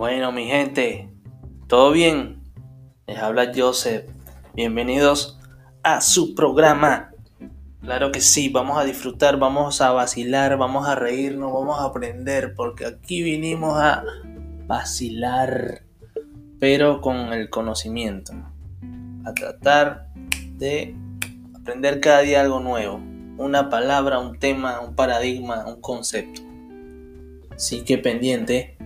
Bueno, mi gente, ¿todo bien? Les habla Joseph. Bienvenidos a su programa. Claro que sí, vamos a disfrutar, vamos a vacilar, vamos a reírnos, vamos a aprender, porque aquí vinimos a vacilar, pero con el conocimiento. A tratar de aprender cada día algo nuevo. Una palabra, un tema, un paradigma, un concepto. Así que pendiente